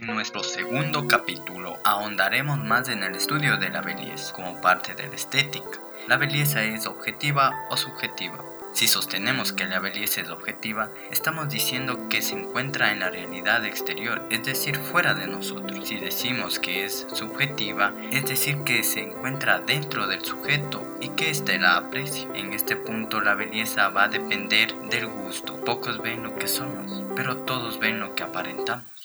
En nuestro segundo capítulo ahondaremos más en el estudio de la belleza como parte de la estética. La belleza es objetiva o subjetiva. Si sostenemos que la belleza es objetiva, estamos diciendo que se encuentra en la realidad exterior, es decir, fuera de nosotros. Si decimos que es subjetiva, es decir, que se encuentra dentro del sujeto y que éste la aprecia. En este punto la belleza va a depender del gusto. Pocos ven lo que somos, pero todos ven lo que aparentamos.